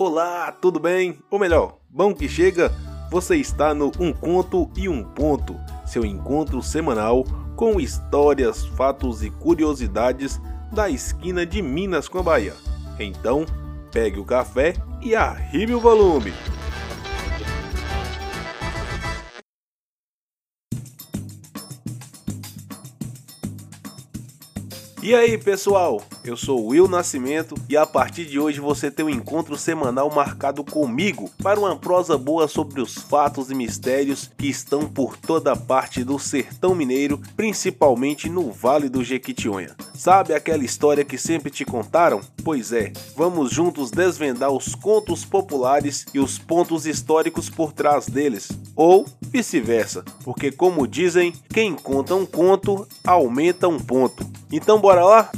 Olá, tudo bem? Ou melhor, bom que chega? Você está no Um Conto e um Ponto, seu encontro semanal com histórias, fatos e curiosidades da esquina de Minas com a Bahia. Então, pegue o café e arribe o volume. E aí, pessoal? Eu sou Will Nascimento e a partir de hoje você tem um encontro semanal marcado comigo para uma prosa boa sobre os fatos e mistérios que estão por toda parte do sertão mineiro, principalmente no Vale do Jequitinhonha. Sabe aquela história que sempre te contaram? Pois é, vamos juntos desvendar os contos populares e os pontos históricos por trás deles. Ou vice-versa, porque como dizem, quem conta um conto aumenta um ponto. Então bora lá?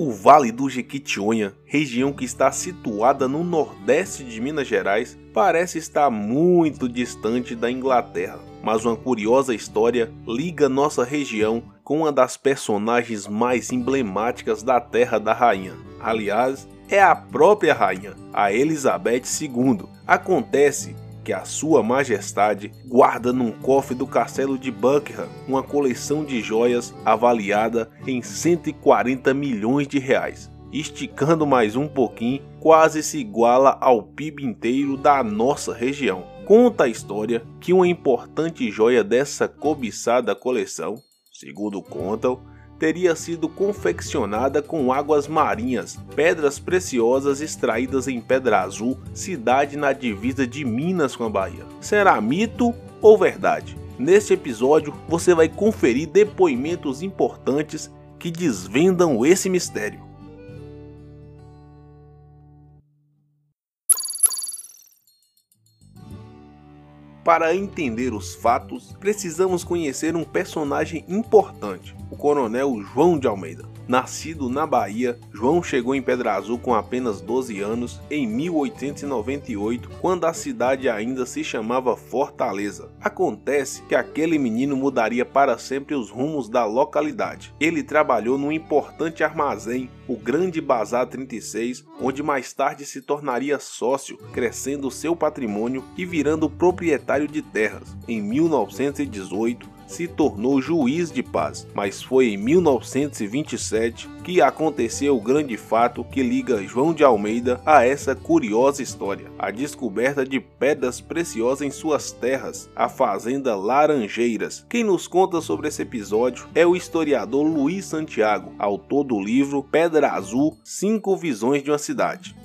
O Vale do Jequitinhonha, região que está situada no nordeste de Minas Gerais, parece estar muito distante da Inglaterra, mas uma curiosa história liga nossa região com uma das personagens mais emblemáticas da Terra da Rainha. Aliás, é a própria rainha, a Elizabeth II. Acontece que a Sua Majestade guarda num cofre do castelo de Buckingham uma coleção de joias avaliada em 140 milhões de reais. Esticando mais um pouquinho, quase se iguala ao PIB inteiro da nossa região. Conta a história que uma importante joia dessa cobiçada coleção, segundo contam, teria sido confeccionada com águas marinhas, pedras preciosas extraídas em Pedra Azul, cidade na divisa de Minas com a Bahia. Será mito ou verdade? Neste episódio você vai conferir depoimentos importantes que desvendam esse mistério. Para entender os fatos, precisamos conhecer um personagem importante, o Coronel João de Almeida. Nascido na Bahia, João chegou em Pedra Azul com apenas 12 anos em 1898, quando a cidade ainda se chamava Fortaleza. Acontece que aquele menino mudaria para sempre os rumos da localidade. Ele trabalhou num importante armazém, o Grande Bazar 36, onde mais tarde se tornaria sócio, crescendo seu patrimônio e virando proprietário de terras. Em 1918, se tornou juiz de paz, mas foi em 1927 que aconteceu o grande fato que liga João de Almeida a essa curiosa história: a descoberta de pedras preciosas em suas terras, a fazenda Laranjeiras. Quem nos conta sobre esse episódio é o historiador Luiz Santiago, autor do livro Pedra Azul: Cinco Visões de uma Cidade.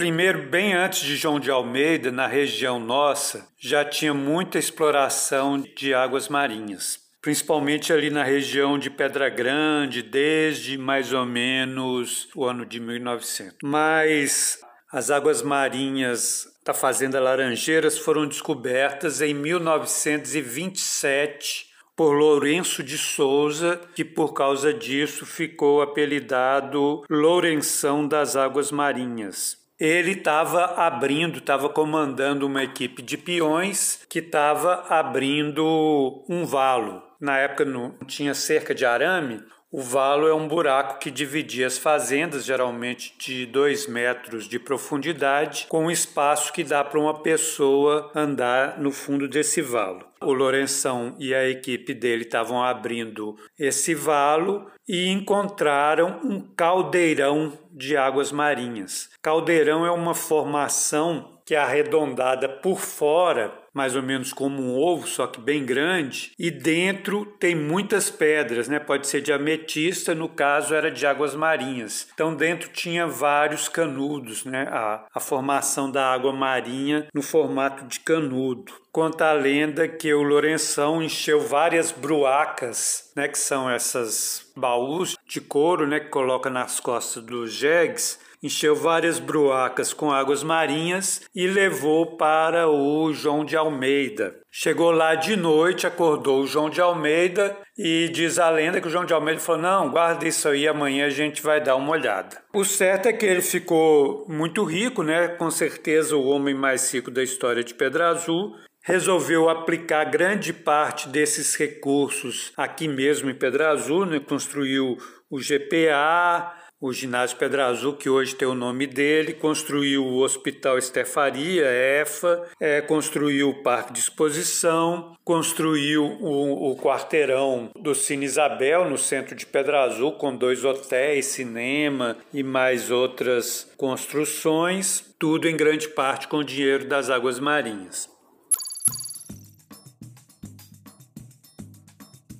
Primeiro, bem antes de João de Almeida, na região nossa, já tinha muita exploração de águas marinhas, principalmente ali na região de Pedra Grande, desde mais ou menos o ano de 1900. Mas as águas marinhas da Fazenda Laranjeiras foram descobertas em 1927 por Lourenço de Souza, que por causa disso ficou apelidado Lourenção das Águas Marinhas ele estava abrindo, estava comandando uma equipe de peões que estava abrindo um valo. Na época não tinha cerca de arame, o valo é um buraco que dividia as fazendas, geralmente de dois metros de profundidade, com um espaço que dá para uma pessoa andar no fundo desse valo. O Lourenção e a equipe dele estavam abrindo esse valo e encontraram um caldeirão de águas marinhas. Caldeirão é uma formação que é arredondada por fora, mais ou menos como um ovo, só que bem grande, e dentro tem muitas pedras, né? Pode ser de ametista, no caso era de águas marinhas. Então dentro tinha vários canudos, né? A, a formação da água marinha no formato de canudo. Conta a lenda que o Lourenção encheu várias bruacas, né? Que são essas baús de couro, né? Que coloca nas costas dos jegues encheu várias bruacas com águas marinhas e levou para o João de Almeida. Chegou lá de noite, acordou o João de Almeida e diz a lenda que o João de Almeida falou: Não, guarda isso aí, amanhã a gente vai dar uma olhada. O certo é que ele ficou muito rico, né? Com certeza o homem mais rico da história de Pedra Azul. Resolveu aplicar grande parte desses recursos aqui mesmo em Pedra Azul, né? construiu o GPA, o ginásio Pedra Azul, que hoje tem o nome dele, construiu o Hospital Estefaria, EFA, é, construiu o Parque de Exposição, construiu o, o quarteirão do Cine Isabel, no centro de Pedra Azul, com dois hotéis, cinema e mais outras construções, tudo em grande parte com dinheiro das águas marinhas.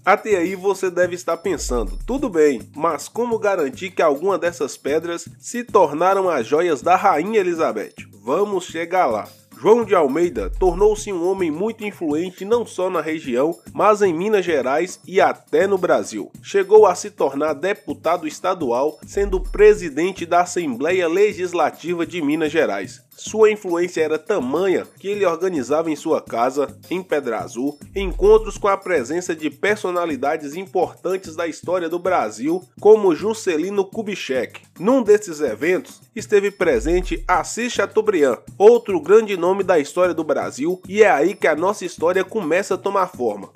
Até aí você deve estar pensando, tudo bem, mas como garantir que alguma dessas pedras se tornaram as joias da Rainha Elizabeth? Vamos chegar lá. João de Almeida tornou-se um homem muito influente não só na região, mas em Minas Gerais e até no Brasil. Chegou a se tornar deputado estadual, sendo presidente da Assembleia Legislativa de Minas Gerais. Sua influência era tamanha que ele organizava em sua casa, em Pedra Azul, encontros com a presença de personalidades importantes da história do Brasil, como Juscelino Kubitschek. Num desses eventos, esteve presente Assis Chateaubriand, outro grande nome da história do Brasil, e é aí que a nossa história começa a tomar forma.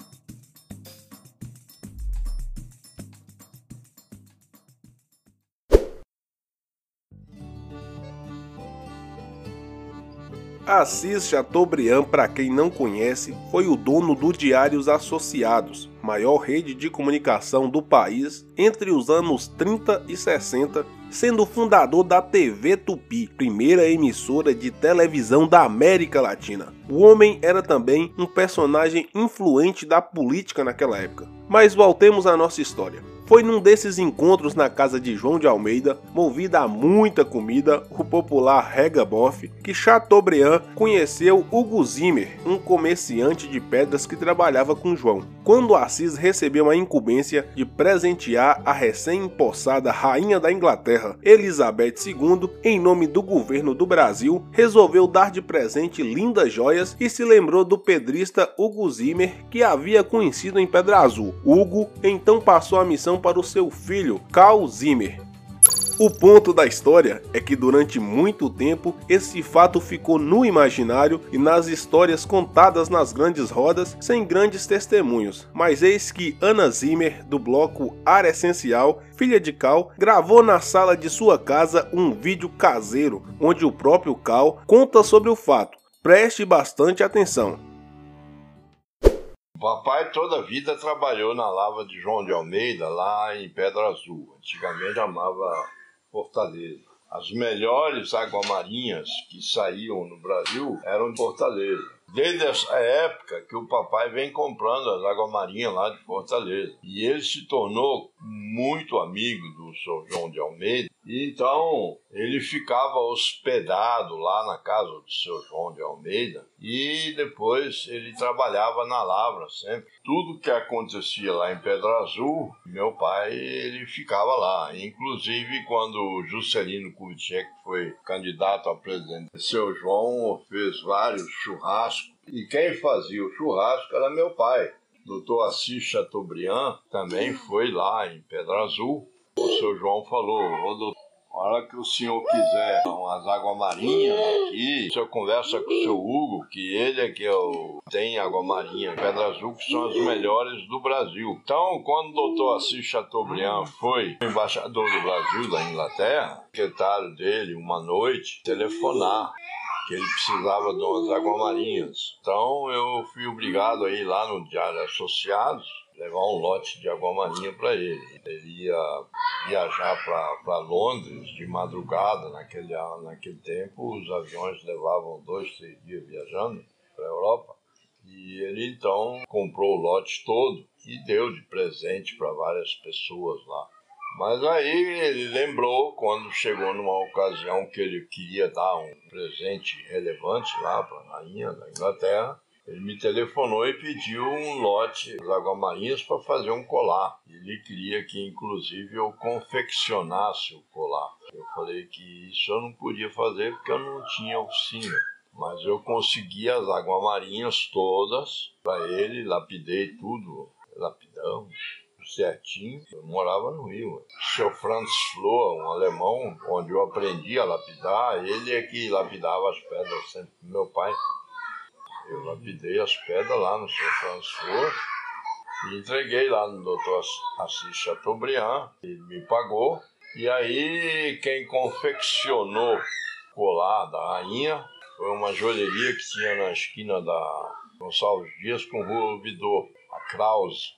Assis Chateaubriand, para quem não conhece, foi o dono do Diários Associados, maior rede de comunicação do país entre os anos 30 e 60, sendo fundador da TV Tupi, primeira emissora de televisão da América Latina. O homem era também um personagem influente da política naquela época. Mas voltemos à nossa história. Foi num desses encontros na casa de João de Almeida, movida a muita comida, o popular Rega Boff, que Chateaubriand conheceu Hugo Zimmer, um comerciante de pedras que trabalhava com João. Quando Assis recebeu a incumbência de presentear a recém-empossada rainha da Inglaterra, Elizabeth II, em nome do governo do Brasil, resolveu dar de presente lindas joias e se lembrou do pedrista Hugo Zimmer, que havia conhecido em Pedra Azul. Hugo então passou a missão para o seu filho, Carl Zimmer. O ponto da história é que durante muito tempo esse fato ficou no imaginário e nas histórias contadas nas grandes rodas sem grandes testemunhos. Mas eis que Ana Zimmer, do bloco Ar Essencial, filha de Cal, gravou na sala de sua casa um vídeo caseiro onde o próprio Cal conta sobre o fato. Preste bastante atenção. Papai toda a vida trabalhou na lava de João de Almeida, lá em Pedra Azul. Antigamente chamava Fortaleza. As melhores aguamarinhas que saíam no Brasil eram de Fortaleza. Desde essa época que o papai vem comprando as aguamarinhas lá de Fortaleza. E ele se tornou muito amigo do São João de Almeida então ele ficava hospedado lá na casa do seu João de Almeida e depois ele trabalhava na lavra sempre. Tudo que acontecia lá em Pedra Azul, meu pai ele ficava lá. Inclusive quando Juscelino Kubitschek foi candidato a presidente, seu João fez vários churrascos e quem fazia o churrasco era meu pai. Doutor Assis Chateaubriand também foi lá em Pedra Azul o seu João falou, ô doutor, a hora que o senhor quiser umas águas marinhas aqui, o senhor conversa com o seu Hugo, que ele é que é tem água marinha, Pedra Azul, que são as melhores do Brasil. Então, quando o doutor Assis Chateaubriand foi embaixador do Brasil da Inglaterra, o secretário dele, uma noite, telefonar que ele precisava de umas águas marinhas. Então eu fui obrigado a ir lá no Diário Associados levar um lote de água marinha para ele. Ele ia viajar para Londres de madrugada, naquele, naquele tempo os aviões levavam dois, três dias viajando para a Europa. E ele então comprou o lote todo e deu de presente para várias pessoas lá. Mas aí ele lembrou, quando chegou numa ocasião que ele queria dar um presente relevante lá para a rainha da Inglaterra, ele me telefonou e pediu um lote das aguamarinhas para fazer um colar. Ele queria que, inclusive, eu confeccionasse o colar. Eu falei que isso eu não podia fazer porque eu não tinha oficina. Mas eu consegui as aguamarinhas todas para ele, lapidei tudo, lapidamos certinho. Eu morava no Rio. O seu Franz Flohr, um alemão, onde eu aprendi a lapidar, ele é que lapidava as pedras sempre. Meu pai, eu lapidei as pedras lá no seu Franz Flohr e entreguei lá no doutor Assis Chateaubriand. Ele me pagou. E aí, quem confeccionou o colar da rainha foi uma joalheria que tinha na esquina da Gonçalves Dias com Rua Ouvidor, a Krause.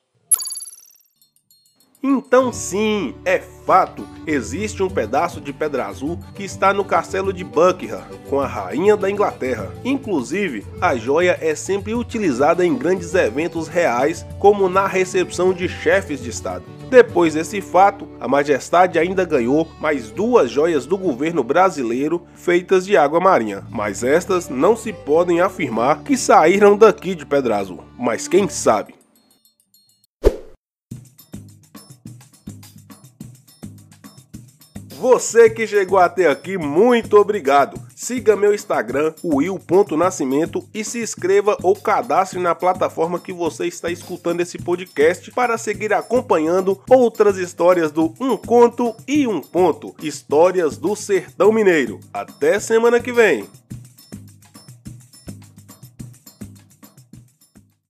Então, sim, é fato, existe um pedaço de pedra azul que está no castelo de Buckingham, com a rainha da Inglaterra. Inclusive, a joia é sempre utilizada em grandes eventos reais, como na recepção de chefes de estado. Depois desse fato, a Majestade ainda ganhou mais duas joias do governo brasileiro feitas de água marinha, mas estas não se podem afirmar que saíram daqui de Pedra Azul. Mas quem sabe? Você que chegou até aqui, muito obrigado. Siga meu Instagram, will.nascimento e se inscreva ou cadastre na plataforma que você está escutando esse podcast para seguir acompanhando outras histórias do Um Conto e Um Ponto, histórias do Sertão Mineiro. Até semana que vem.